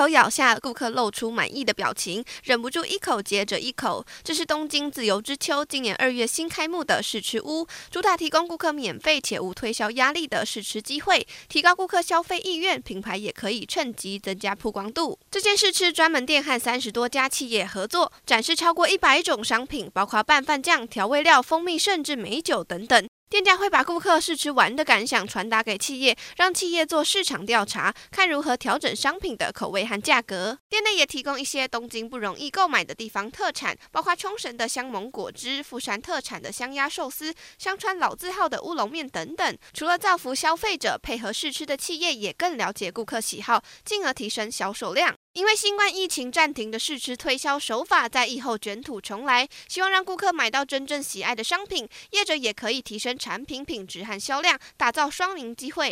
口咬下，顾客露出满意的表情，忍不住一口接着一口。这是东京自由之丘今年二月新开幕的试吃屋，主打提供顾客免费且无推销压力的试吃机会，提高顾客消费意愿。品牌也可以趁机增加曝光度。这间试吃专门店和三十多家企业合作，展示超过一百种商品，包括拌饭酱、调味料、蜂蜜，甚至美酒等等。店家会把顾客试吃完的感想传达给企业，让企业做市场调查，看如何调整商品的口味和价格。店内也提供一些东京不容易购买的地方特产，包括冲绳的香檬果汁、富山特产的香鸭寿司、香川老字号的乌龙面等等。除了造福消费者，配合试吃的企业也更了解顾客喜好，进而提升销售量。因为新冠疫情暂停的试吃推销手法，在疫后卷土重来，希望让顾客买到真正喜爱的商品，业者也可以提升产品品质和销量，打造双赢机会。